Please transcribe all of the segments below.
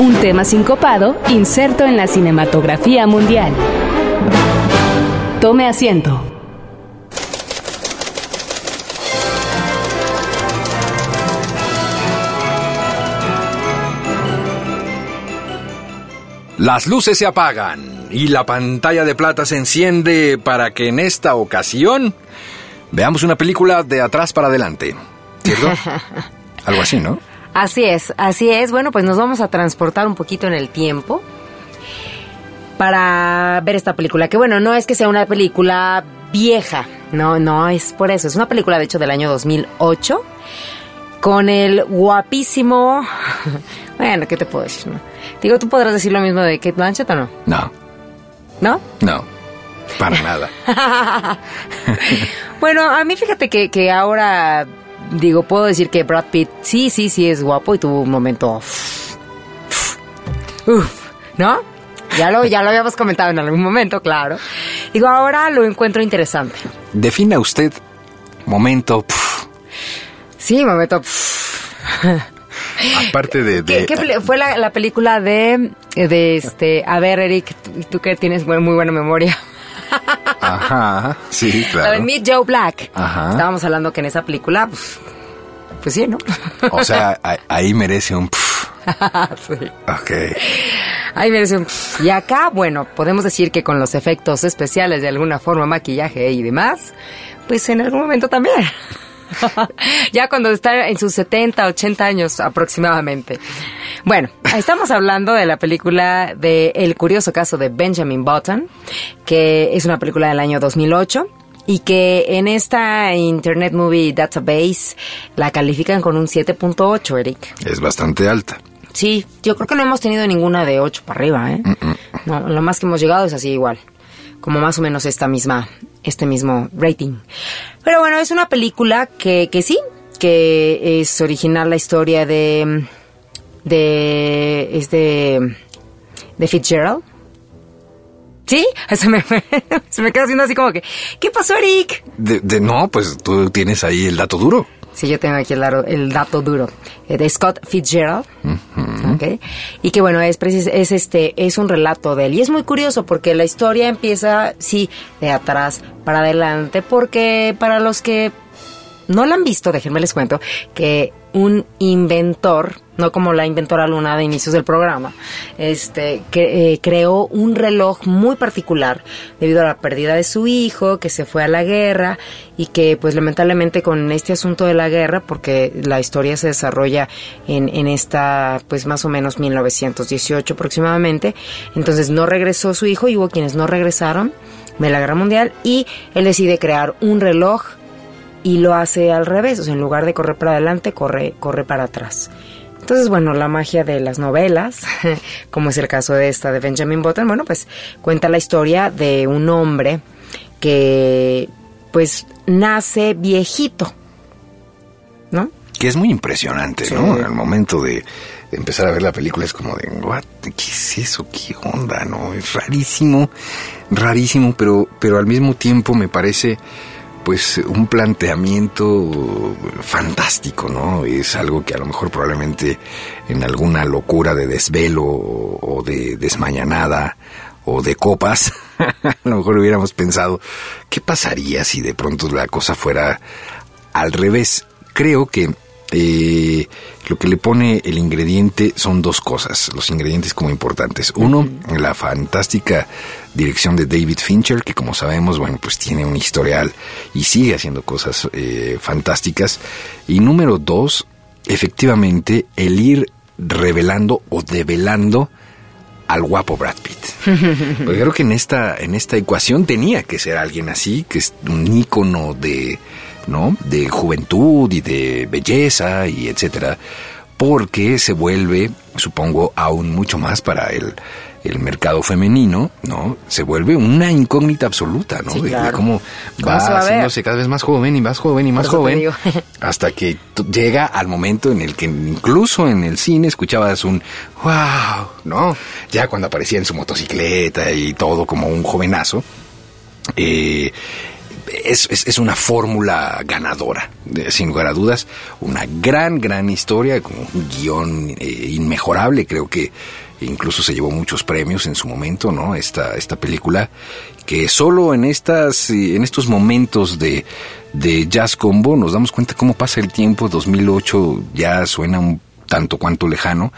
un tema sincopado inserto en la cinematografía mundial. Tome asiento. Las luces se apagan y la pantalla de plata se enciende para que en esta ocasión veamos una película de atrás para adelante. ¿Cierto? Algo así, ¿no? Así es, así es. Bueno, pues nos vamos a transportar un poquito en el tiempo para ver esta película. Que bueno, no es que sea una película vieja, no, no es por eso. Es una película, de hecho, del año 2008 con el guapísimo... bueno, ¿qué te puedo decir? no? Digo, ¿tú podrás decir lo mismo de Kate Blanchett o no? No, ¿No? no, para nada. Bueno, a mí fíjate que, que ahora, digo, puedo decir que Brad Pitt sí, sí, sí es guapo y tuvo un momento... Uf, ¿no? Ya lo, ya lo habíamos comentado en algún momento, claro. Digo, ahora lo encuentro interesante. Defina usted momento, pf, Sí, momento... aparte de... de- ¿Qué, fue la, la película de, de este, a ver, Eric, tú, tú que tienes buen- muy buena memoria. Ajá, sí, La de claro. Meet Joe Black. Ajá. Estábamos hablando que en esa película, pues, pues sí, ¿no? O sea, ahí merece un... pf. sí. Ok. Ay, merece un... Y acá, bueno, podemos decir que con los efectos especiales de alguna forma, maquillaje y demás, pues en algún momento también. ya cuando está en sus 70, 80 años aproximadamente. Bueno, estamos hablando de la película de El curioso caso de Benjamin Button, que es una película del año 2008 y que en esta Internet Movie Database la califican con un 7.8, Eric. Es bastante alta. Sí, yo creo que no hemos tenido ninguna de 8 para arriba, ¿eh? No, lo más que hemos llegado es así igual. Como más o menos esta misma, este mismo rating. Pero bueno, es una película que, que sí, que es original la historia de, de, es de, de Fitzgerald. ¿Sí? Se me, se queda haciendo así como que, ¿qué pasó, Eric? De, de- no, pues tú tienes ahí el dato duro. Sí, yo tengo aquí el, dato- el dato duro. Eh, de Scott Fitzgerald, y que bueno es es este es un relato de él. Y es muy curioso porque la historia empieza sí de atrás para adelante porque para los que no la han visto, déjenme les cuento que un inventor, no como la inventora Luna de inicios del programa, este, que eh, creó un reloj muy particular debido a la pérdida de su hijo, que se fue a la guerra y que pues lamentablemente con este asunto de la guerra, porque la historia se desarrolla en, en esta pues más o menos 1918 aproximadamente, entonces no regresó su hijo y hubo quienes no regresaron de la guerra mundial y él decide crear un reloj y lo hace al revés, o sea, en lugar de correr para adelante, corre, corre para atrás. Entonces, bueno, la magia de las novelas, como es el caso de esta de Benjamin Button, bueno, pues cuenta la historia de un hombre que pues nace viejito, ¿no? Que es muy impresionante, Sí. ¿no? Al momento de empezar a ver la película es como de, "What? ¿qué es eso? ¿Qué onda? ¿No? Es rarísimo, rarísimo, pero, pero al mismo tiempo me parece pues un planteamiento fantástico, ¿no? Es algo que a lo mejor probablemente en alguna locura de desvelo o, de desmañanada o de copas, a lo mejor hubiéramos pensado, ¿qué pasaría si de pronto la cosa fuera al revés? Creo que eh, lo que le pone el ingrediente son dos cosas, los ingredientes como importantes. Uno, la fantástica dirección de David Fincher, que como sabemos, bueno, pues tiene un historial y sigue haciendo cosas eh, fantásticas. Y número dos, efectivamente, el ir revelando o develando al guapo Brad Pitt. Porque creo que en esta, en esta ecuación tenía que ser alguien así, que es un ícono de, ¿no? de juventud y de belleza y etcétera, porque se vuelve, supongo, aún mucho más para el, el mercado femenino, ¿no? Se vuelve una incógnita absoluta, ¿no? Sí, de, cómo ¿Cómo va haciéndose cada vez más joven y más joven y más joven, hasta que llega al momento en el que incluso en el cine escuchabas un wow, ¿no? Ya cuando aparecía en su motocicleta y todo como un jovenazo, eh, es, es- es una fórmula ganadora, sin lugar a dudas, una gran, gran historia, con un guion eh, inmejorable, creo que incluso se llevó muchos premios en su momento, ¿no? Esta, esta película, que solo en estas, eh, en estos momentos de, de Jazz Combo nos damos cuenta cómo pasa el tiempo, 2008 ya suena un tanto cuanto lejano,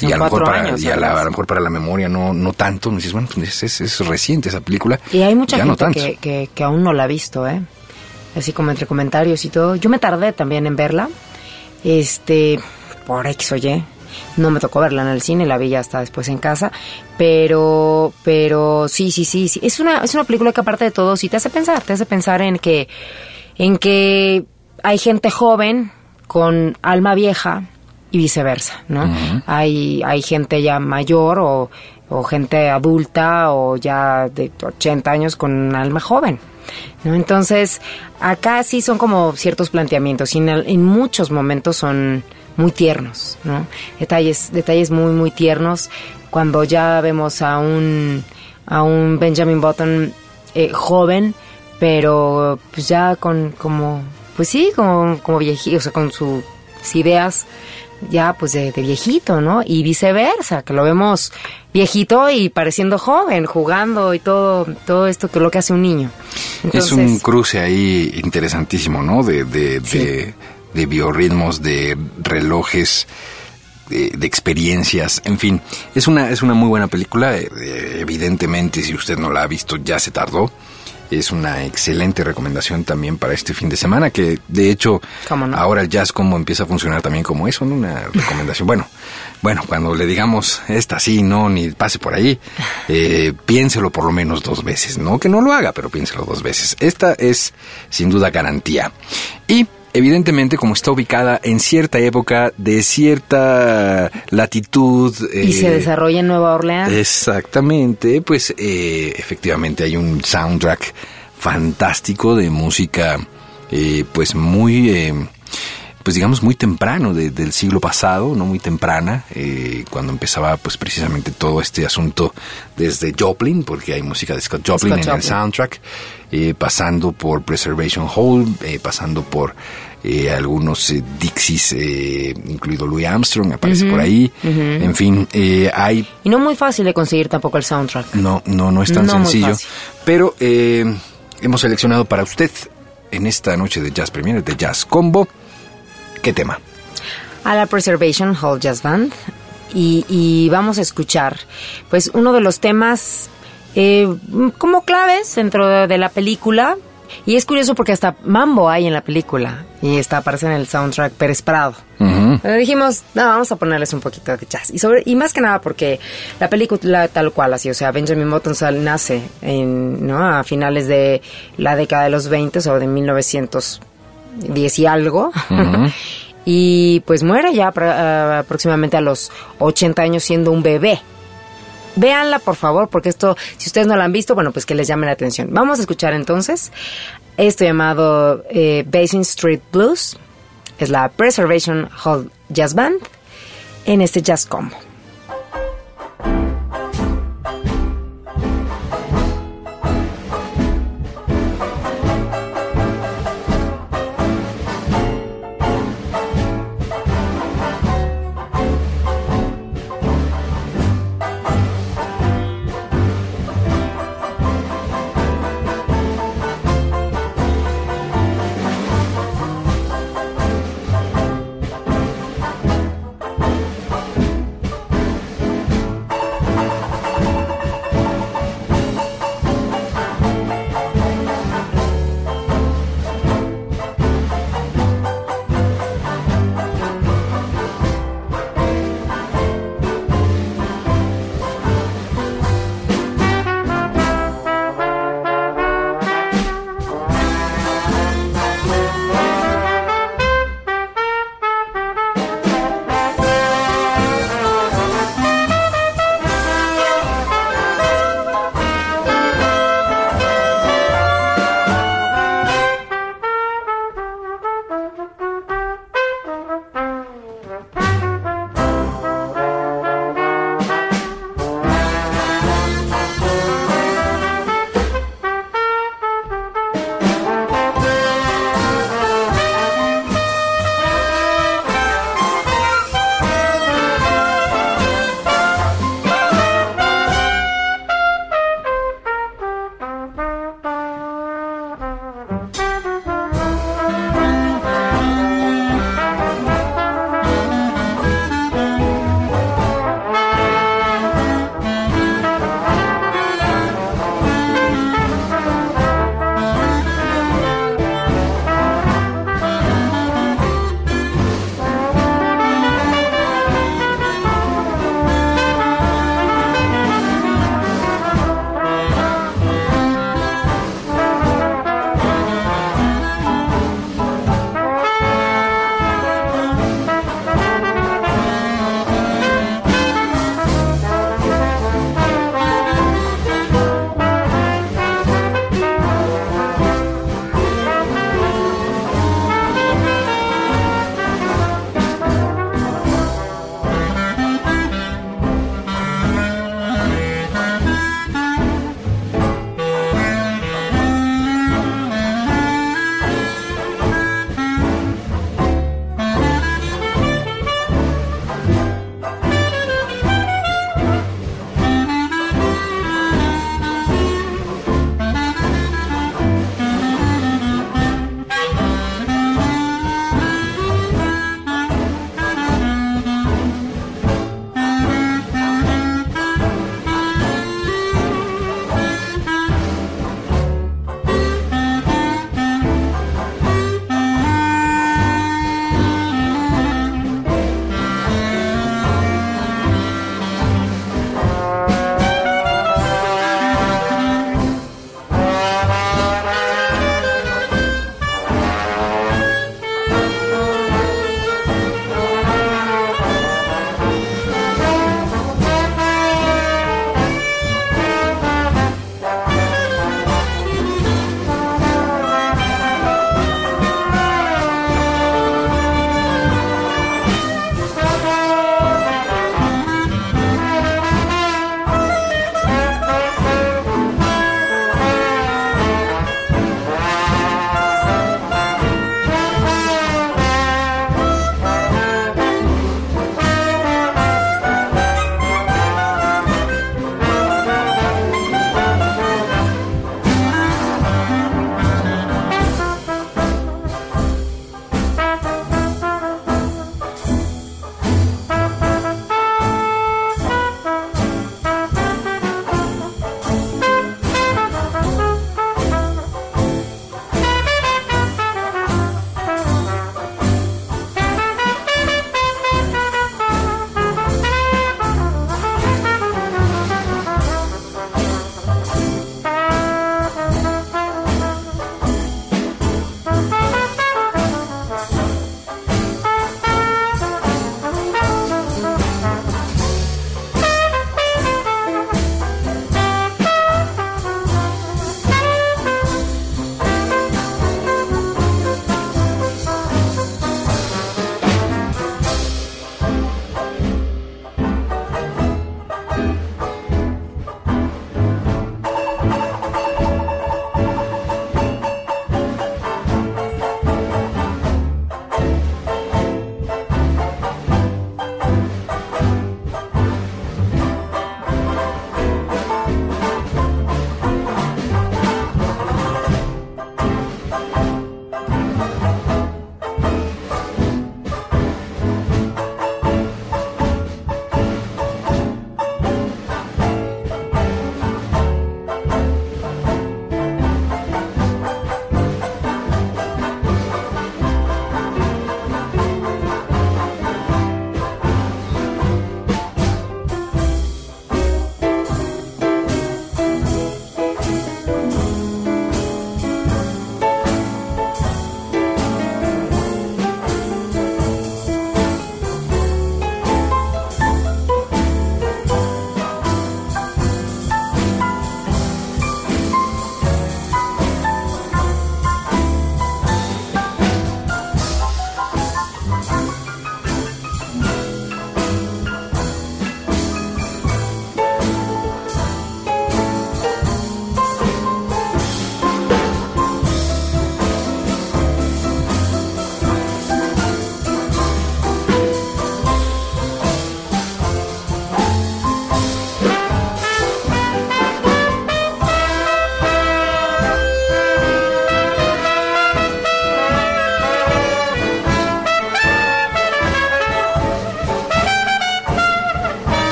Y a lo mejor para, años, y a, la- a lo mejor para la memoria no, no tanto, dices, bueno, pues es, es- reciente esa película. Y hay mucha ya gente que, que, que aún no la ha visto, ¿eh? Así como entre comentarios y todo. Yo me tardé también en verla. Este, por X o Y. No me tocó verla en el cine, la vi ya hasta después en casa. Pero, pero sí, sí, sí, sí. Es una, es una película que aparte de todo sí te hace pensar. Te hace pensar en que, en que hay gente joven con alma vieja y viceversa, ¿no? hay, hay gente ya mayor o, o gente adulta o ya de 80 años con alma joven. ¿no? Entonces, acá sí son como ciertos planteamientos y en, el- en muchos momentos son muy tiernos, ¿no? Detalles, detalles muy, muy tiernos. Cuando ya vemos a un, a un Benjamin Button eh, joven, pero pues ya con como, pues sí, como, como viejito, o sea, con sus ideas ya pues de, de viejito, ¿no? Y viceversa, que lo vemos viejito y pareciendo joven, jugando y todo, todo esto que es lo que hace un niño. es un cruce ahí interesantísimo, ¿no? De, de, Sí. de, de biorritmos, de relojes, de, de experiencias, en fin. Es una, es una muy buena película. eh, eh, evidentemente, si usted no la ha visto, ya se tardó. Es una excelente recomendación también para este fin de semana, que de hecho ahora el jazz como empieza a funcionar también como eso, ¿no? Una recomendación. Bueno, bueno, cuando le digamos esta sí, no, ni pase por ahí, eh, piénselo por lo menos dos veces, no que no lo haga, pero piénselo dos veces. Esta es sin duda garantía. Y evidentemente como está ubicada en cierta época de cierta latitud y se eh, desarrolla en Nueva Orleans. Exactamente, pues eh, efectivamente hay un soundtrack fantástico de música, eh, pues muy, eh, pues digamos muy temprano de- del siglo pasado, no muy temprana, eh, cuando empezaba pues precisamente todo este asunto desde Joplin, porque hay música de Scott Joplin Scott en el soundtrack, eh, pasando por Preservation Hall, eh, pasando por eh, algunos eh, Dixies, eh, incluido Louis Armstrong, aparece por ahí, en fin, eh, hay Y no muy fácil de conseguir tampoco el soundtrack. no, no, no es tan No sencillo. Pero eh, hemos seleccionado para usted en esta noche de Jazz Premier, de Jazz Combo, ¿qué tema? a la Preservation Hall Jazz Band y, y vamos a escuchar pues uno de los temas eh, como claves dentro de, de la película y es curioso porque hasta mambo hay en la película y está aparece en el soundtrack Pérez Prado. Dijimos, no, vamos a ponerles un poquito de jazz. Y, sobre, y más que nada porque la película tal cual así, o sea, Benjamin Button nace en, ¿no? a finales de la década de los 20 o de 1910 y algo. y pues muere ya ah, aproximadamente a los 80 años siendo un bebé. Véanla, por favor, porque esto, si ustedes no la han visto, bueno, pues que les llame la atención. Vamos a escuchar entonces esto llamado eh, Basin Street Blues. Es la Preservation Hall Jazz Band en este Jazz Combo.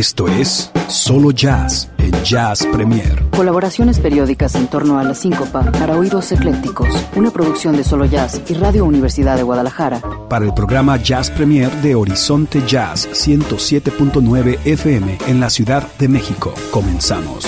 Esto es Solo Jazz en Jazz Premier. Colaboraciones periódicas en torno a la síncopa para oídos eclécticos. Una producción de Solo Jazz y Radio Universidad de Guadalajara. Para el programa Jazz Premier de Horizonte Jazz 107.9 FM en la Ciudad de México. Comenzamos.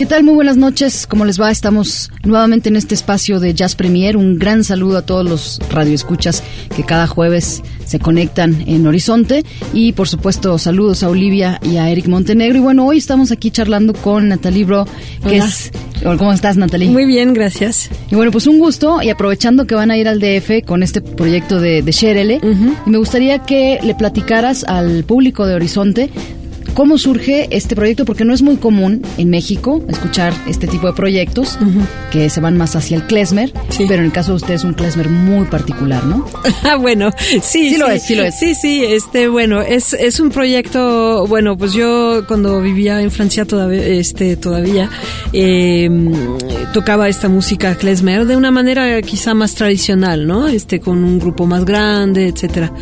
¿Qué tal? Muy buenas noches. ¿Cómo les va? Estamos nuevamente en este espacio de Jazz Premier. Un gran saludo a todos los radioescuchas que cada jueves se conectan en Horizonte. Y por supuesto, saludos a Olivia y a Eric Montenegro. Y bueno, hoy estamos aquí charlando con Natalie Bro, que es. ¿Cómo estás, Natalie? Muy bien, gracias. Y bueno, pues un gusto. Y aprovechando que van a ir al DF con este proyecto de, de Sherele, y me gustaría que le platicaras al público de Horizonte ¿Cómo surge este proyecto? Porque no es muy común en México escuchar este tipo de proyectos que se van más hacia el klezmer, pero en el caso de ustedes es un klezmer muy particular, ¿no? Ah, bueno, sí, sí, lo es, sí lo es. Sí, sí, este, bueno, es, es un proyecto, bueno, pues yo cuando vivía en Francia todavía, este, todavía eh, tocaba esta música klezmer de una manera quizá más tradicional, ¿no? Este, con un grupo más grande, etcétera.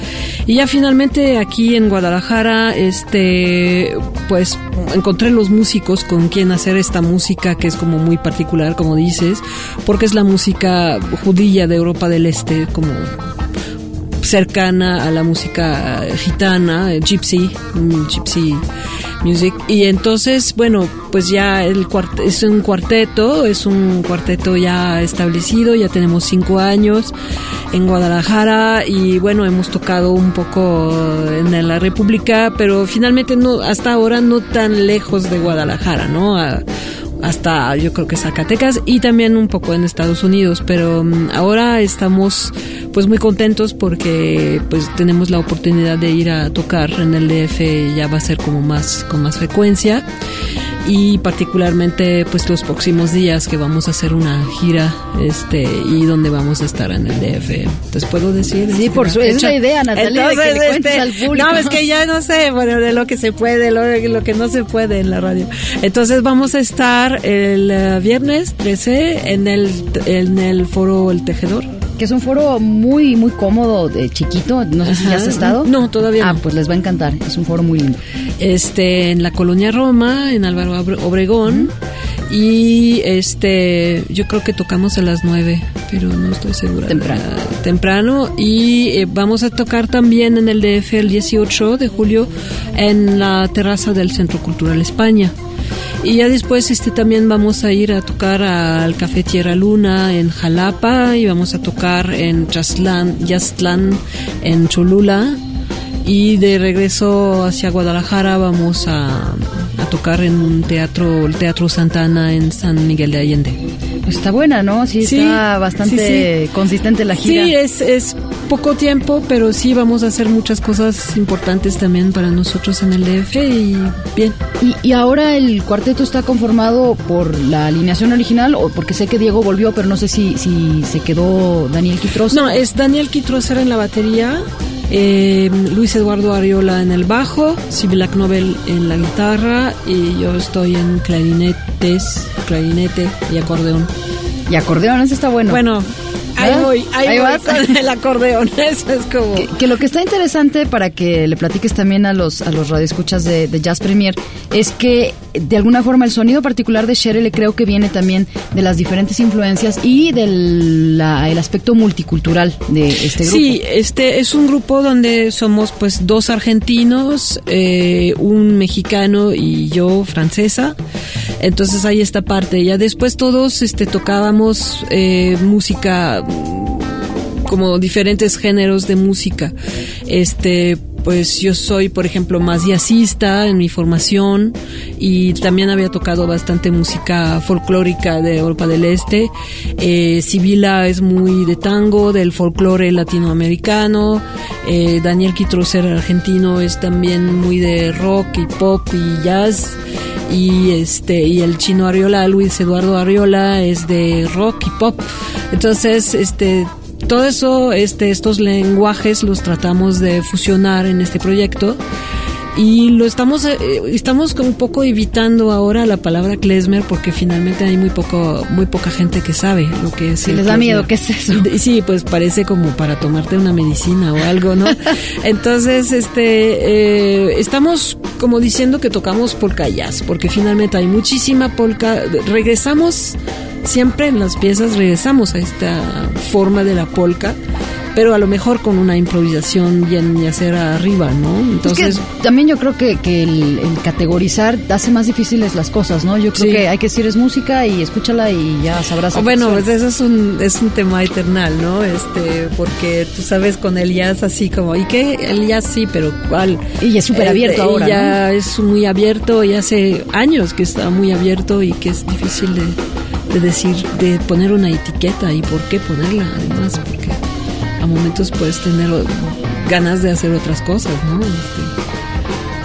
Y ya finalmente aquí en Guadalajara, este pues encontré los músicos con quien hacer esta música que es como muy particular, como dices, porque es la música judía de Europa del Este, como cercana a la música gitana, gypsy, gypsy music. Y entonces, bueno, pues ya el es un cuarteto, es un cuarteto ya establecido, ya tenemos cinco años en Guadalajara y bueno, hemos tocado un poco en la República, pero finalmente no, hasta ahora no tan lejos de Guadalajara, ¿no? Hasta yo creo que Zacatecas y también un poco en Estados Unidos, pero mm, ahora estamos pues muy contentos porque pues tenemos la oportunidad de ir a tocar en el DF ya va a ser como más con más frecuencia y particularmente pues los próximos días que vamos a hacer una gira este y donde vamos a estar en el DF. Entonces puedo decir. Sí, por supuesto. Es la idea, Natalia, de que le cuentes este, al público. No, es que ya no sé, bueno, de lo que se puede, lo, lo que no se puede en la radio. Entonces vamos a estar el uh, viernes 13 en el en el foro El Tejedor que es un foro muy, muy cómodo, de chiquito. No sé si ya has estado. No, todavía Ah, pues les va a encantar. Es un foro muy lindo. Este, en la colonia Roma, en Álvaro Obregón. Y este, yo creo que tocamos a las nueve, pero no estoy segura. Temprano. temprano. Y eh, vamos a tocar también en el DF el 18 de julio en la terraza del Centro Cultural España. Y ya después este también vamos a ir a tocar al Café Tierra Luna en Jalapa y vamos a tocar en Yastlán en Cholula y de regreso hacia Guadalajara vamos a, tocar en un teatro, el Teatro Santana en San Miguel de Allende. Pues está buena, ¿no? Sí, está bastante consistente la gira. Sí, es, es poco tiempo, pero sí vamos a hacer muchas cosas importantes también para nosotros en el DF y bien. ¿Y, ahora el cuarteto está conformado por la alineación original o porque sé que Diego volvió, pero no sé si, si se quedó Daniel Quitros? No, es Daniel Quitros en la batería. Eh, Luis Eduardo Ariola en el bajo, Sibila Knobel en la guitarra y yo estoy en clarinetes, clarinete y acordeón. Y acordeón, eso está bueno. Bueno, Ahí voy, ahí, vas. con el acordeón. Eso es como. Que, lo que está interesante para que le platiques también a los, a los radioescuchas de, de Jazz Premier es que de alguna forma el sonido particular de le creo que viene también de las diferentes influencias y del el aspecto multicultural de este grupo. Sí, este es un grupo donde somos pues dos argentinos, eh, un mexicano y yo francesa. Entonces hay esta parte. Ya después todos este tocábamos eh, música como diferentes géneros de música. Este, pues yo soy, por ejemplo, más jazzista en mi formación y también había tocado bastante música folclórica de Europa del Este. Eh, Sibila es muy de tango, del folclore latinoamericano. Eh, Daniel Quitrocer, argentino, es también muy de rock y pop y jazz. Y este y el chino Ariola, Luis Eduardo Ariola, es de rock y pop. Entonces, este todo eso, este, estos lenguajes los tratamos de fusionar en este proyecto y lo estamos eh, estamos un poco evitando ahora la palabra klezmer porque finalmente hay muy poco muy poca gente que sabe lo que es. Si el les da klezmer. miedo, ¿qué es eso? Sí, pues parece como para tomarte una medicina o algo, ¿no? Entonces, este, eh, estamos como diciendo que tocamos polka jazz, porque finalmente hay muchísima polka. Regresamos siempre en las piezas, regresamos a esta forma de la polka, pero a lo mejor con una improvisación bien yacera arriba, ¿no? Entonces, es que también yo creo que, que el, el categorizar hace más difíciles las cosas, ¿no? Yo creo Sí. que hay que decir es música y escúchala y ya sabrás. Bueno, pues eso es un, es un tema eternal, ¿no? Este, porque tú sabes con el jazz así como, ¿y qué? El jazz sí, pero ¿cuál? Y es súper abierto Eh, ahora, y Ya es muy abierto y hace años que está muy abierto y que es difícil de, de decir, de poner una etiqueta y por qué ponerla además, porque a momentos puedes tener ganas de hacer otras cosas, ¿no? Este,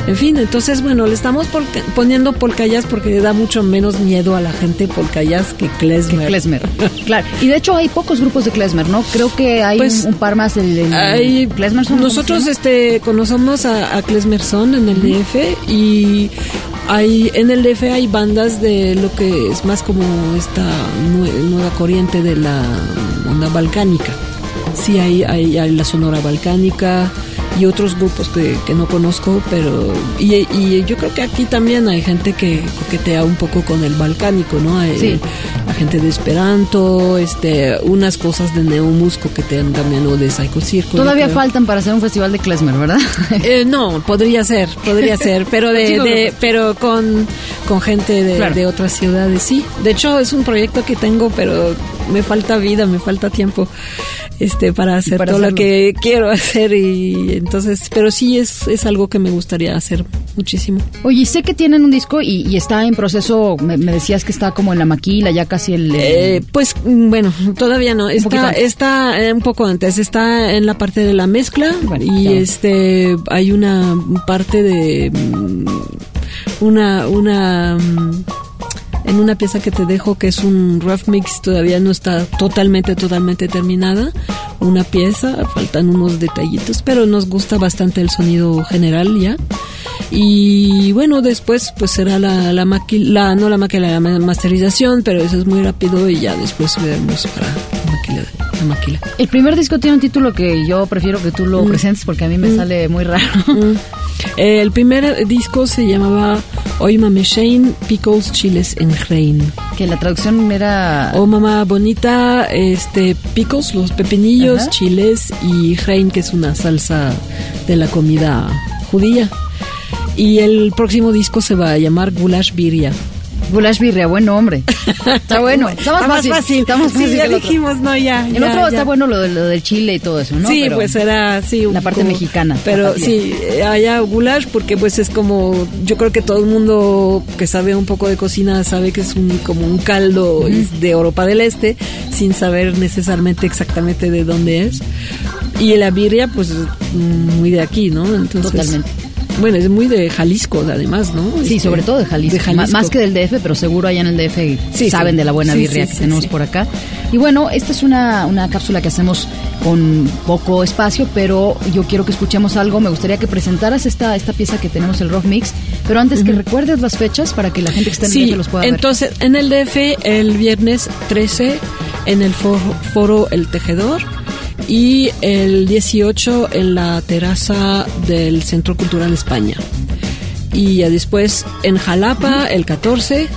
en fin, entonces, bueno, le estamos polka- poniendo polka jazz porque le da mucho menos miedo a la gente polka jazz que klezmer. Que klezmer. claro. Y de hecho hay pocos grupos de klezmer, ¿no? Creo que hay Pues, un, un par más del, klezmer. son- nosotros ¿cómo se este conocemos a, a Klezmerson en el DF y hay en el DF hay bandas de lo que es más como esta nue- nueva corriente de la onda balcánica. Sí, hay, hay, hay la Sonora Balcánica y otros grupos que, que no conozco, pero y, y yo creo que aquí también hay gente que coquetea un poco con el balcánico, ¿no? Sí. La gente de Esperanto, este, unas cosas de Neumus coquetean también o de Psycho Circle. Todavía faltan para hacer un festival de klezmer, ¿verdad? Eh, no, podría ser, podría ser, pero de, pero con, con gente de, Claro. de otras ciudades, sí. De hecho, es un proyecto que tengo, pero me falta vida, me falta tiempo este para hacer Para todo lo que quiero hacer y entonces, pero sí es, es algo que me gustaría hacer muchísimo. Oye, sé que tienen un disco y, y está en proceso, me, me decías que está como en la maquila, ya casi el... Eh, pues mm, bueno, todavía no. Está, antes. está un poco antes. Está en la parte de la mezcla Bueno, y este hay una parte de mm, una una mm, en una pieza que te dejo que es un rough mix todavía no está totalmente totalmente terminada una pieza faltan unos detallitos pero nos gusta bastante el sonido general ya. Y bueno después pues será la la la no la maquila la ma- masterización pero eso es muy rápido y ya después veremos para la El primer disco tiene un título que yo prefiero que tú lo presentes porque a mí me sale muy raro. Mm. Eh, el primer disco se llamaba Hoy Mame Shane, Pickles, Chiles en Rein. que la traducción era... Oh mamá bonita, este pickles, los pepinillos, Ajá. chiles y Rein, que es una salsa de la comida judía. Y el próximo disco se va a llamar Gulash Birria. Gulash Birria, buen nombre. Está bueno. Está más fácil. Está más Sí, fácil ya que el otro. dijimos, no, ya. El ya, otro ya. está bueno lo, de- lo del chile y todo eso, ¿no? sí, Pero- pues era sí, la parte mexicana, Pero sí, allá goulash porque pues es como yo creo que todo el mundo que sabe un poco de cocina sabe que es un como un caldo de Europa del Este sin saber necesariamente exactamente de dónde es. Y la birria pues es muy de aquí, ¿no? Entonces Totalmente. Bueno, es muy de Jalisco además, ¿no? Sí, Este, sobre todo de Jalisco. de Más que del DF, pero seguro allá en el DF Sí, saben sí. de la buena birria sí, que tenemos por acá. Y bueno, esta es una, una cápsula que hacemos con poco espacio, pero yo quiero que escuchemos algo. Me gustaría que presentaras esta, esta pieza que tenemos, el Rock Mix, pero antes que recuerdes las fechas para que la gente que está en el DF los pueda ver. entonces en el DF el viernes 13 en el foro, foro El Tejedor y el 18 en la terraza del Centro Cultural España. Y ya después en Jalapa el 14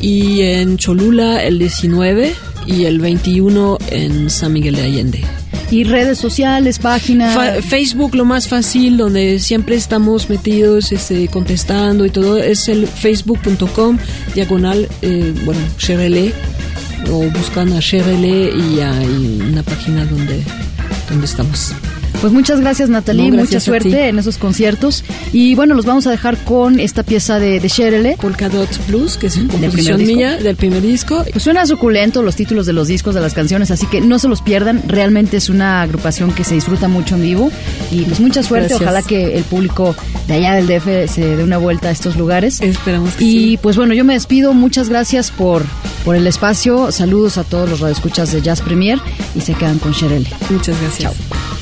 y en Cholula el 19 y el 21 en San Miguel de Allende. Y redes sociales, páginas. Fa- Facebook lo más fácil, donde siempre estamos metidos, este, contestando y todo, es el facebook.com diagonal, eh, bueno, Sherele, o buscan a Sherele y hay una página donde, donde estamos. Pues muchas gracias Natalie, No, mucha gracias suerte en esos conciertos. Y bueno, los vamos a dejar con esta pieza de, de Sherele. Polkadot Blues, que es una composición mía del primer disco. Pues suena suculento los títulos de los discos, de las canciones, así que no se los pierdan. Realmente es una agrupación que se disfruta mucho en vivo. Y pues mucha suerte. Gracias. Ojalá que el público de allá del DF se dé una vuelta a estos lugares. Esperamos que Y sí. pues bueno, yo me despido. Muchas gracias por, por el espacio. Saludos a todos los radioescuchas de Jazz Premier y se quedan con Sherele. Muchas gracias. Chao.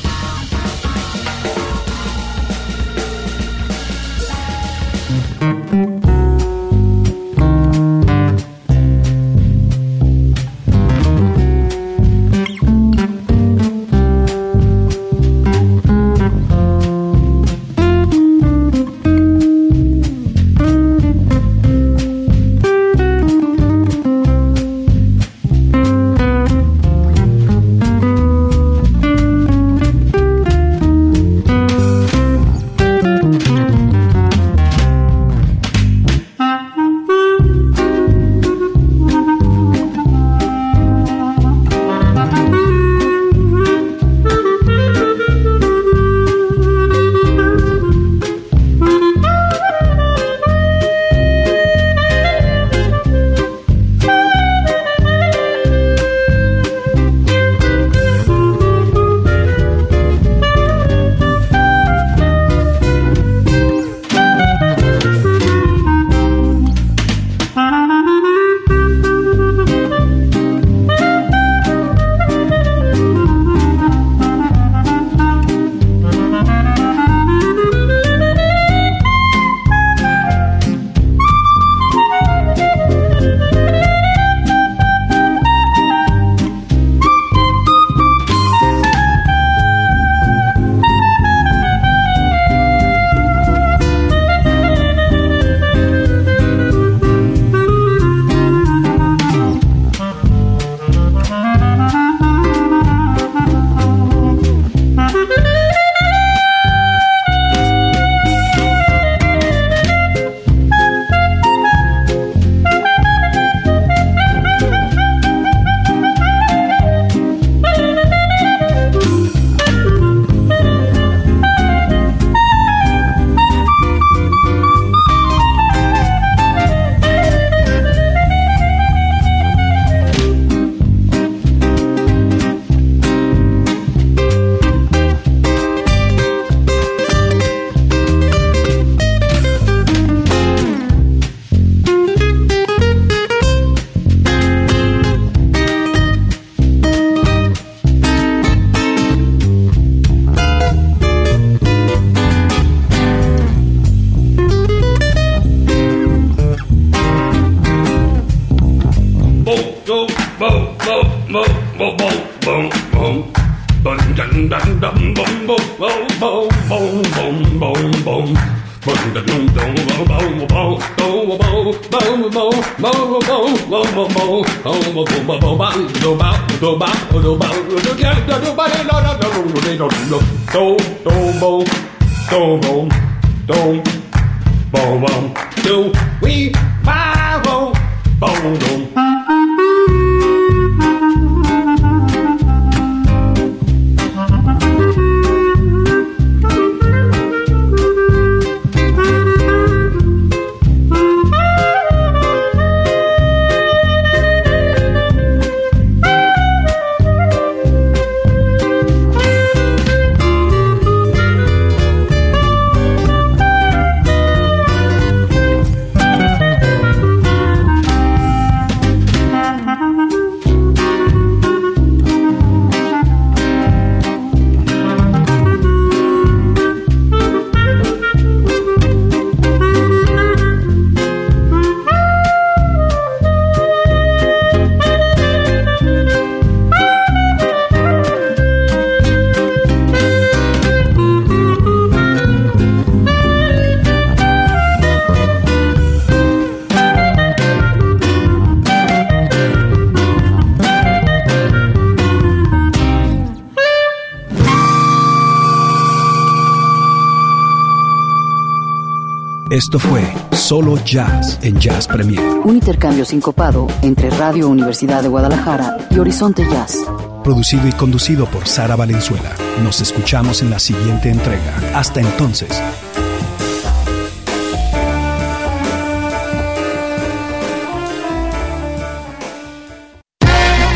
Esto fue Solo Jazz en Jazz Premier. Un intercambio sincopado entre Radio Universidad de Guadalajara y Horizonte Jazz. Producido y conducido por Sara Valenzuela. Nos escuchamos en la siguiente entrega. Hasta entonces.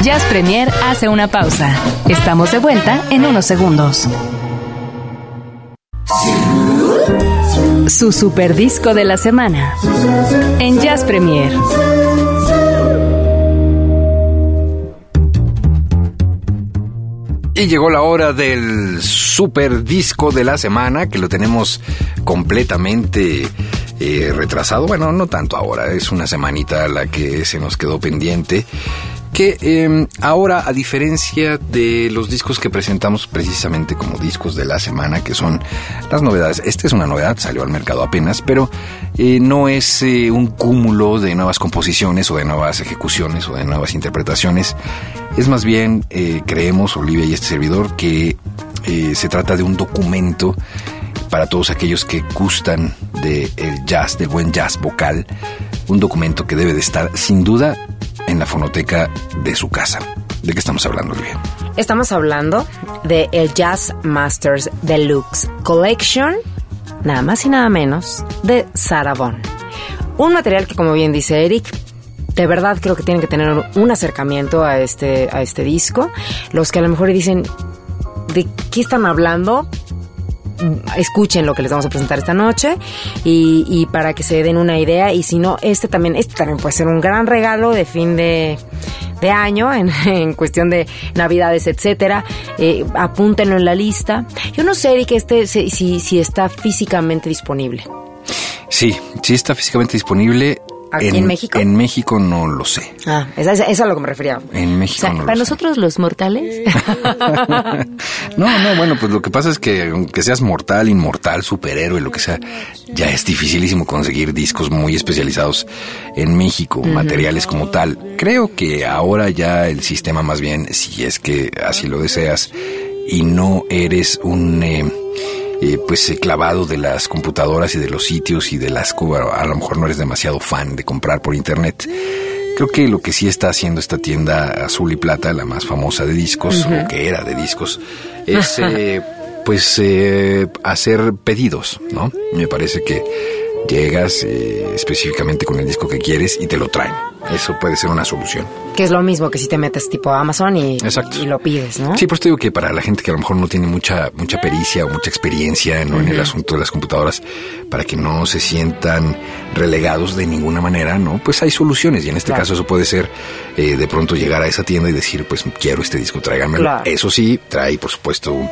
Jazz Premier hace una pausa. Estamos de vuelta en unos segundos. Su super disco de la semana en Jazz Premier. Y llegó la hora del super disco de la semana, que lo tenemos completamente eh, retrasado. Bueno, no tanto ahora, es una semanita la que se nos quedó pendiente que eh, ahora, a diferencia de los discos que presentamos precisamente como discos de la semana, que son las novedades, esta es una novedad, salió al mercado apenas, pero eh, no es eh, un cúmulo de nuevas composiciones o de nuevas ejecuciones o de nuevas interpretaciones, es más bien, eh, creemos, Olivia y este servidor, que se trata de un documento para todos aquellos que gustan del jazz, del buen jazz vocal, un documento que debe de estar sin duda en la fonoteca de su casa. ¿De qué estamos hablando, Olivia? Estamos hablando de el Jazz Masters Deluxe Collection, nada más y nada menos, de Vaughan. Un material que, como bien dice Eric, de verdad creo que tienen que tener un, un acercamiento a este, a este disco. Los que a lo mejor dicen, ¿de qué están hablando? Escuchen lo que les vamos a presentar esta noche y, y, para que se den una idea. Y si no este también este también puede ser un gran regalo de fin de, año en, cuestión de navidades etcétera. Eh, apúntenlo en la lista. Yo no sé Eric este si, si está físicamente disponible. Sí sí está físicamente disponible ¿Aquí en, en, México? En México no lo sé. Ah, eso es a lo que me refería. En México o sea, no Para lo nosotros sé. los mortales. no, no, bueno, pues lo que pasa es que aunque seas mortal, inmortal, superhéroe, lo que sea, ya es dificilísimo conseguir discos muy especializados en México, uh -huh. materiales como tal. Creo que ahora ya el sistema más bien, si es que así lo deseas, y no eres un... Eh, eh, pues eh, clavado de las computadoras y de los sitios y de las a lo mejor no eres demasiado fan de comprar por internet. Creo que lo que sí está haciendo esta tienda azul y plata, la más famosa de discos, uh -huh. o que era de discos, es eh, pues hacer pedidos, ¿no? Me parece que llegas específicamente con el disco que quieres y te lo traen. Eso puede ser una solución. Que es lo mismo que si te metes tipo a Amazon y, Exacto. y lo pides, ¿no? Sí, pues te digo que para la gente que a lo mejor no tiene mucha mucha pericia o mucha experiencia ¿no? uh -huh. en el asunto de las computadoras, para que no se sientan relegados de ninguna manera, ¿no? Pues hay soluciones y en este claro. caso eso puede ser eh, de pronto llegar a esa tienda y decir, pues quiero este disco, tráiganmelo. Claro. Eso sí, trae por supuesto un,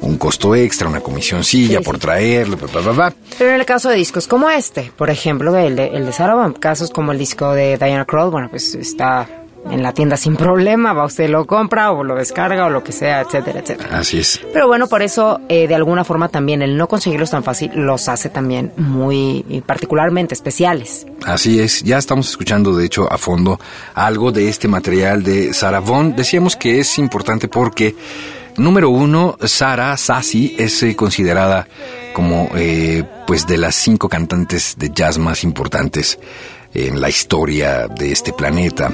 un costo extra, una comisioncilla sí, por sí. traerlo, bla, bla, bla. Pero en el caso de discos como este, por ejemplo, el de, el de Sarah, casos como el disco de Diana Krall, bueno, pues está en la tienda sin problema, va usted lo compra o lo descarga o lo que sea, etcétera, etcétera. Así es. Pero bueno, por eso eh, de alguna forma también el no conseguirlos tan fácil los hace también muy particularmente especiales. Así es, ya estamos escuchando de hecho a fondo algo de este material de Sarah Vaughan. Decíamos que es importante porque, número uno, Sarah Sassi es eh, considerada como eh, pues de las cinco cantantes de jazz más importantes en la historia de este planeta.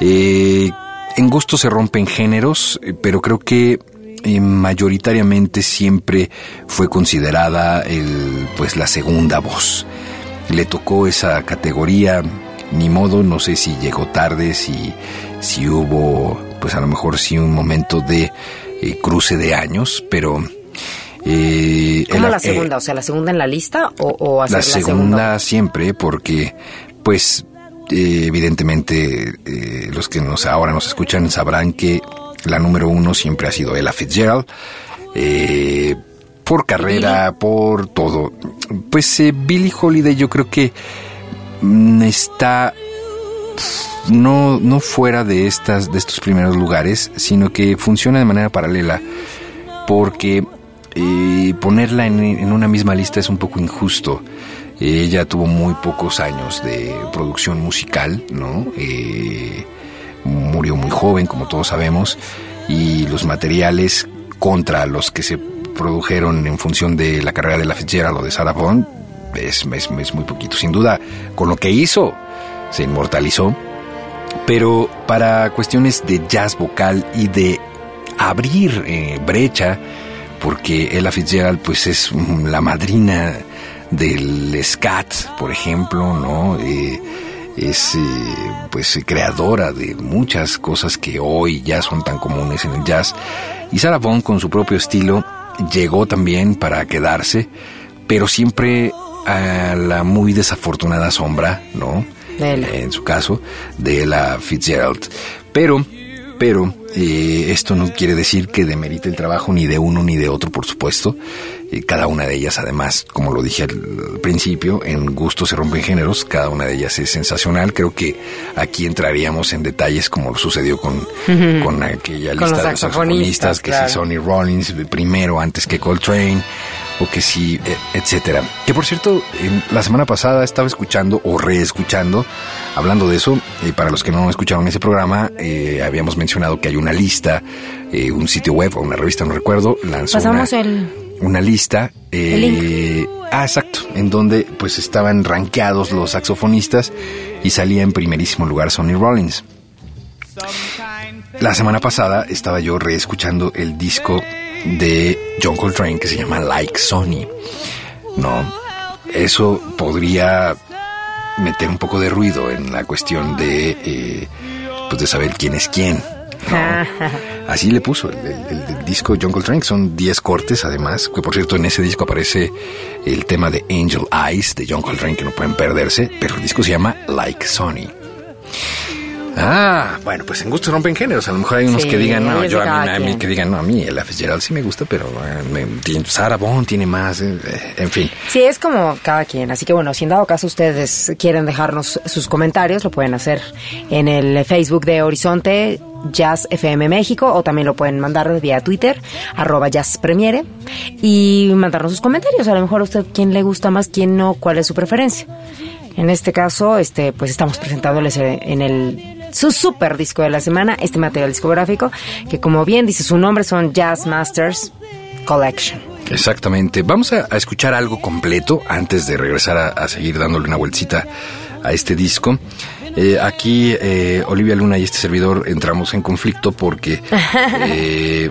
Eh, en gusto se rompen géneros, pero creo que eh, mayoritariamente siempre fue considerada el, pues la segunda voz. Le tocó esa categoría, ni modo, no sé si llegó tarde, si, si hubo, pues a lo mejor sí un momento de eh, cruce de años, pero... Eh, ¿Cómo el- la eh, segunda? o sea, ¿la segunda en la lista o, o hacer la la, segunda siempre, porque, pues, eh, evidentemente, eh, los que nos ahora nos escuchan sabrán que la número uno siempre ha sido Ella Fitzgerald. eh, por carrera, por todo. Pues eh, Billie Holiday yo creo que mm, está no, no fuera de estas, de estos primeros lugares, sino que funciona de manera paralela. Porque eh, ponerla en, en una misma lista es un poco injusto. Ella tuvo muy pocos años de producción musical, ¿no? Eh, murió muy joven, como todos sabemos, y los materiales contra los que se produjeron en función de la carrera de la Fitzgerald o de Sarah Vaughan es, es, es muy poquito. Sin duda, con lo que hizo, se inmortalizó, pero para cuestiones de jazz vocal y de abrir eh, brecha, porque Ella Fitzgerald pues es la madrina del scat, por ejemplo, ¿no? Eh, es eh, pues creadora de muchas cosas que hoy ya son tan comunes en el jazz. Y Sarah Vaughan con su propio estilo llegó también para quedarse, pero siempre a la muy desafortunada sombra, ¿no? Ella. En su caso, de la Fitzgerald. Pero, pero, eh, esto no quiere decir que demerite el trabajo ni de uno ni de otro, por supuesto. Eh, cada una de ellas, además, como lo dije al principio, en gusto se rompen géneros, cada una de ellas es sensacional. Creo que aquí entraríamos en detalles como sucedió con, con aquella Con lista los de saxofonistas, saxofonistas, que claro. si Sonny Rollins primero antes que Coltrane, o que si, eh, etcétera. Que por cierto, en- la semana pasada estaba escuchando o reescuchando, hablando de eso, eh, para los que no escucharon ese programa, eh, habíamos mencionado que hay una lista, eh, un sitio web o una revista, no recuerdo, lanzó Pasamos una, el... una lista. eh, Ah, exacto, en donde pues estaban rankeados los saxofonistas y salía en primerísimo lugar Sonny Rollins. La semana pasada estaba yo reescuchando el disco de John Coltrane que se llama Like Sonny. No, eso podría meter un poco de ruido en la cuestión de, eh, pues de saber quién es quién. ¿no? Así le puso el, el- el disco John Coltrane, que son 10 cortes además, que por cierto en ese disco aparece el tema de Angel Eyes de John Coltrane que no pueden perderse, pero el disco se llama Like Sonny. Ah, bueno, pues en gusto rompen géneros. A lo mejor hay unos Sí, que digan, no, yo a mí, a que digan, no, a mí el Fitzgerald sí me gusta, pero eh, Sarah Vaughan tiene más, eh, eh, en fin. Sí, es como cada quien. Así que bueno, si en dado caso ustedes quieren dejarnos sus comentarios, lo pueden hacer en el Facebook de Horizonte Jazz FM México o también lo pueden mandar vía Twitter, arroba Jazz Premiere y mandarnos sus comentarios. A lo mejor a usted quién le gusta más, quién no, cuál es su preferencia. En este caso, este, pues estamos presentándoles eh, en el su super disco de la semana, este material discográfico, que como bien dice su nombre son Jazz Masters Collection. Exactamente. Vamos a, a escuchar algo completo antes de regresar a, a seguir dándole una vueltita a este disco. Eh, aquí eh, Olivia Luna y este servidor entramos en conflicto porque eh,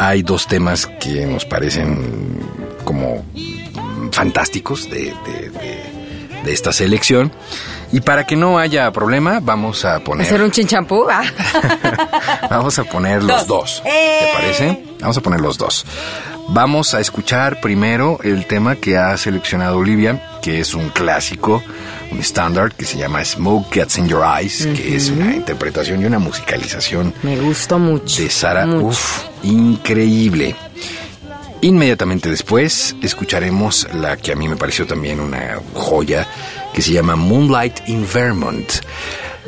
hay dos temas que nos parecen como fantásticos de, de- de- de esta selección. Y para que no haya problema, vamos a poner... ¿Hacer un chinchampú? Ah. Vamos a poner los dos. ¿Te parece? Vamos a poner los dos. Vamos a escuchar primero el tema que ha seleccionado Olivia, que es un clásico, un estándar que se llama Smoke Gets in Your Eyes, que es una interpretación y una musicalización Me gustó mucho. de Sara. mucho. Uf, increíble. Inmediatamente después escucharemos la que a mí me pareció también una joya, que se llama Moonlight in Vermont.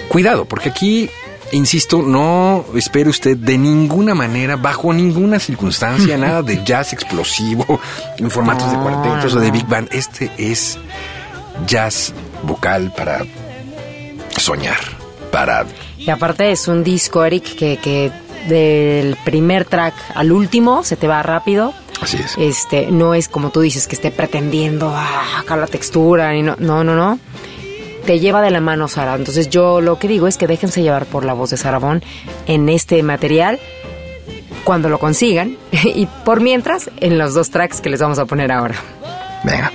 Cuidado, porque aquí insisto, no espere usted de ninguna manera, bajo ninguna circunstancia, nada de jazz explosivo, en formatos de cuartetos o de big band. Este es jazz vocal para soñar, para... Y aparte es un disco, Eric, que, que del primer track al último se te va rápido. Así es. Este, no es como tú dices, que esté pretendiendo ah, acá la textura. Y no, no, no, no. Te lleva de la mano Sara. Entonces yo lo que digo es que déjense llevar por la voz de Sarabón en este material cuando lo consigan. y por mientras, en los dos tracks que les vamos a poner ahora. Venga.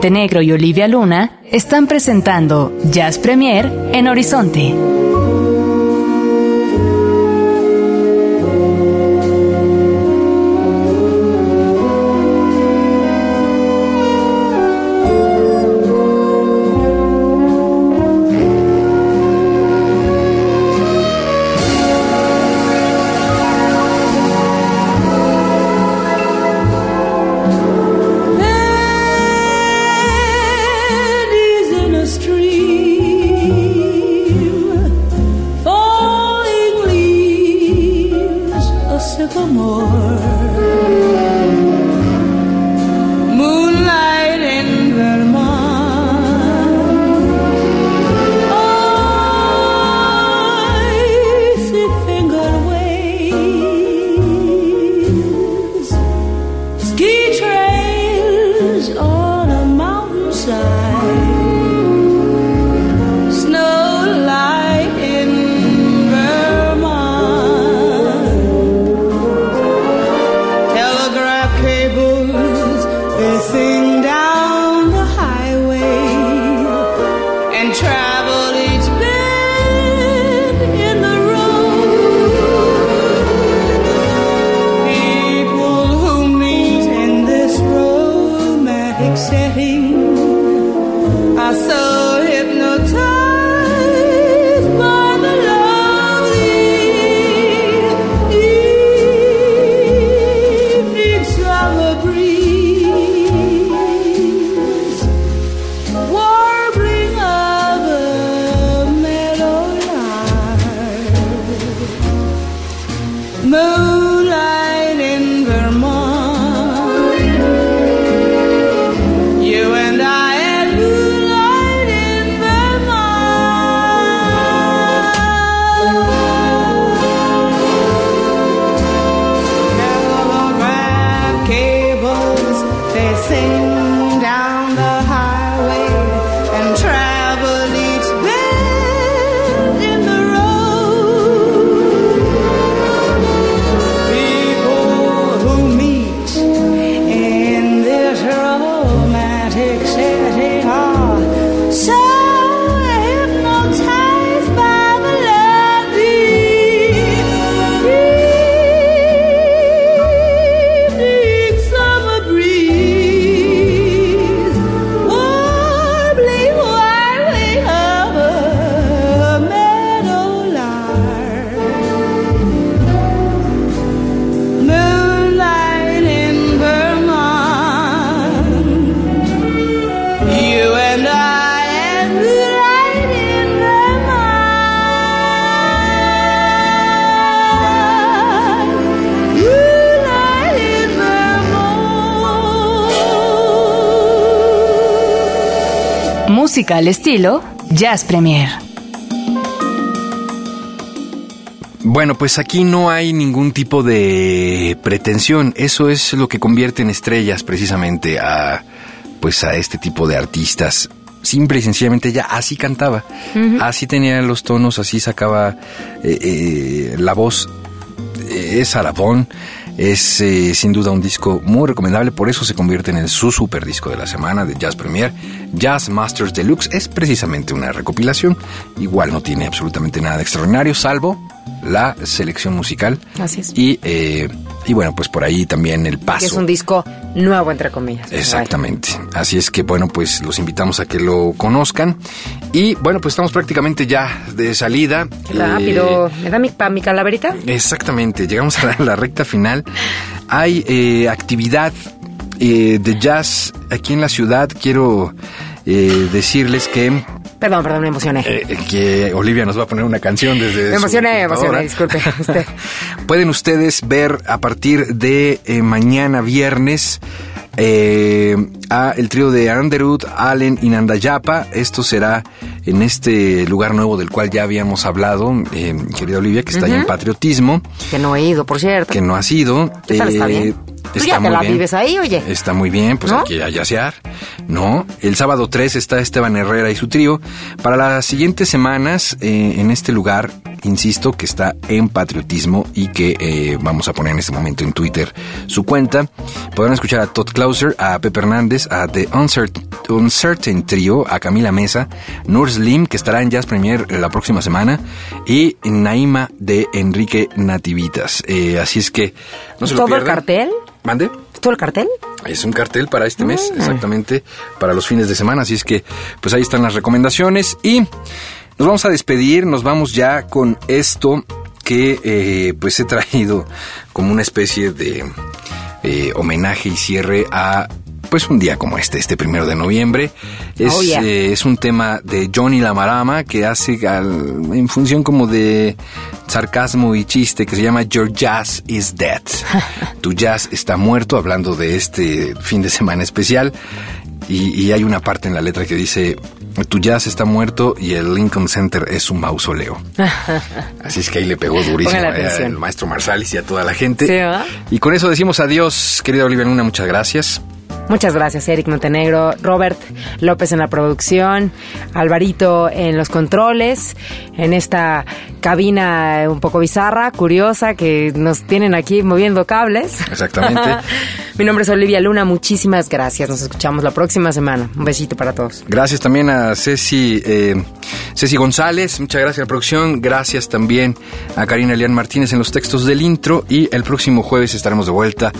Montenegro y Olivia Luna están presentando Jazz Premier en Horizonte. Música al estilo Jazz Premier. Bueno, pues aquí no hay ningún tipo de pretensión. Eso es lo que convierte en estrellas precisamente a pues a este tipo de artistas. Simple y sencillamente ella así cantaba, así tenía los tonos, así sacaba eh, eh, la voz. Eh, es Arabón, es eh, sin duda un disco muy recomendable, por eso se convierte en el su super disco de la semana de Jazz Premier. Jazz Masters Deluxe es precisamente una recopilación, igual no tiene absolutamente nada de extraordinario, salvo la selección musical. Así es. Y, eh, y bueno, pues por ahí también el paso. Que es un disco nuevo, entre comillas. Exactamente. Así es que, bueno, pues los invitamos a que lo conozcan. Y bueno, pues estamos prácticamente ya de salida. Rápido. Eh, ¿Me da mi, pa- mi calaverita? exactamente. Llegamos a la, la recta final. Hay eh, actividad eh, de jazz aquí en la ciudad. Quiero eh, decirles que, Perdón, perdón, me emocioné. eh, que Olivia nos va a poner una canción desde. me emocioné, me emocioné, disculpe. Usted. Pueden ustedes ver a partir de eh, mañana viernes eh, a el trío de Underwood, Allen y Nandayapa. Esto será en este lugar nuevo del cual ya habíamos hablado, eh, querida Olivia, que está ahí en Patriotismo, Que no he ido, por cierto. que no ha sido. ¿Qué tal? ¿Está Eh, bien? Tú está ya te muy la bien. vives ahí, oye. Está muy bien, pues ¿No? aquí a yacear. No, el sábado 3 está Esteban Herrera y su trío. Para las siguientes semanas, eh, en este lugar, insisto, que está en patriotismo y que eh, vamos a poner en este momento en Twitter su cuenta, podrán escuchar a Todd Clauser, a Pepe Hernández, a The Uncertain, Uncertain Trio, a Camila Mesa, Nur Slim, que estará en Jazz Premier la próxima semana, y Naima de Enrique Nativitas. Eh, así es que no se lo ¿Todo el cartel? ¿Mande? ¿Todo el cartel? Es un cartel para este mes, Mm. exactamente, para los fines de semana. Así es que, pues ahí están las recomendaciones. Y nos vamos a despedir, nos vamos ya con esto que eh, pues he traído como una especie de eh, homenaje y cierre a pues un día como este, este primero de noviembre. Es, Oh, yeah. eh, es un tema de Johnny Lamarama que hace al- en función como de sarcasmo y chiste que se llama Your Jazz is Dead. tu jazz está muerto, hablando de este fin de semana especial. Y, y hay una parte en la letra que dice, tu jazz está muerto y el Lincoln Center es un mausoleo. Así es que ahí le pegó durísimo eh, al maestro Marsalis y a toda la gente. Sí, y con eso decimos adiós, querida Olivia Luna, muchas gracias. Muchas gracias, Eric Montenegro, Robert López en la producción, Alvarito en los controles, en esta cabina un poco bizarra, curiosa, que nos tienen aquí moviendo cables. Exactamente. Mi nombre es Olivia Luna, muchísimas gracias. Nos escuchamos la próxima semana. Un besito para todos. Gracias también a Ceci, eh, Ceci González, muchas gracias a la producción. Gracias también a Karina Elian Martínez en los textos del intro. Y el próximo jueves estaremos de vuelta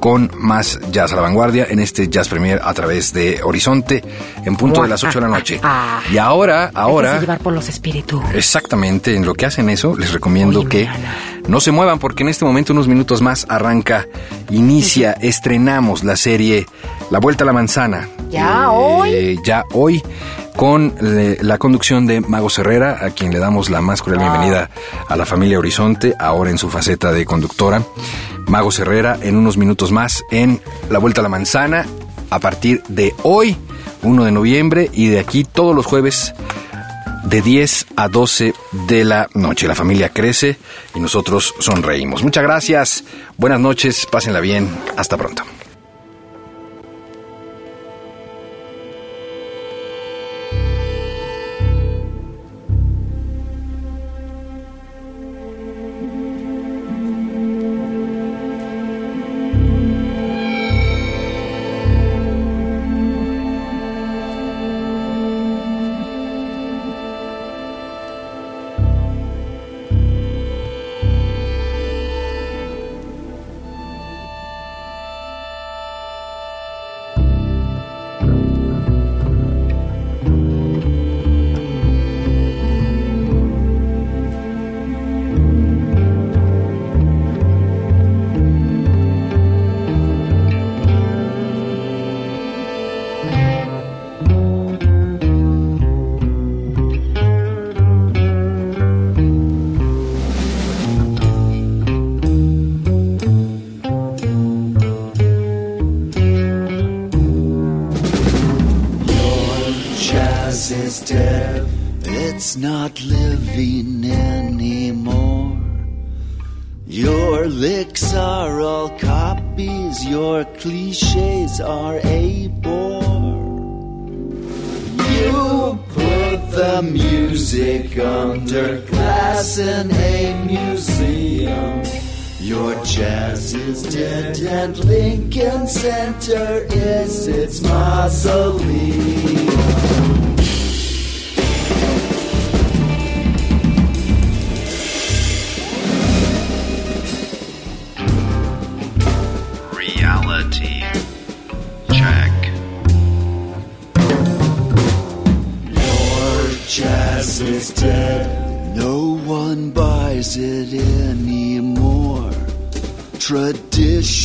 con más Jazz a la Vanguardia en este Jazz Premier a través de Horizonte en punto de las 8 de la noche. Ah. Y ahora, ahora, llevar por los espíritus. exactamente en lo que hacen eso, les recomiendo que Mariana. no se muevan porque en este momento, unos minutos más, arranca, inicia, estrenamos la serie La Vuelta a la Manzana. ¿Ya hoy? Ya hoy con eh, la conducción de Mago Herrera, a quien le damos la más cordial bienvenida a la familia Horizonte, ahora en su faceta de conductora. Mago Herrera en unos minutos más en La Vuelta a la Manzana, a partir de hoy, 1 de noviembre, y de aquí todos los jueves de 10 a 12 de la noche. La familia crece y nosotros sonreímos. Muchas gracias, buenas noches, pásenla bien, hasta pronto. Are a bore. You put the music under glass in a museum. Your jazz is dead and Lincoln Center is its mausoleum.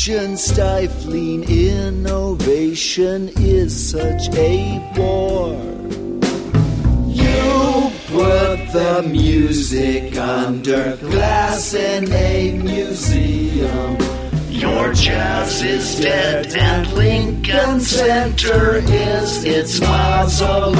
Stifling innovation is such a bore. You put the music under glass in a museum. Your jazz is dead and Lincoln Center is its mausoleum.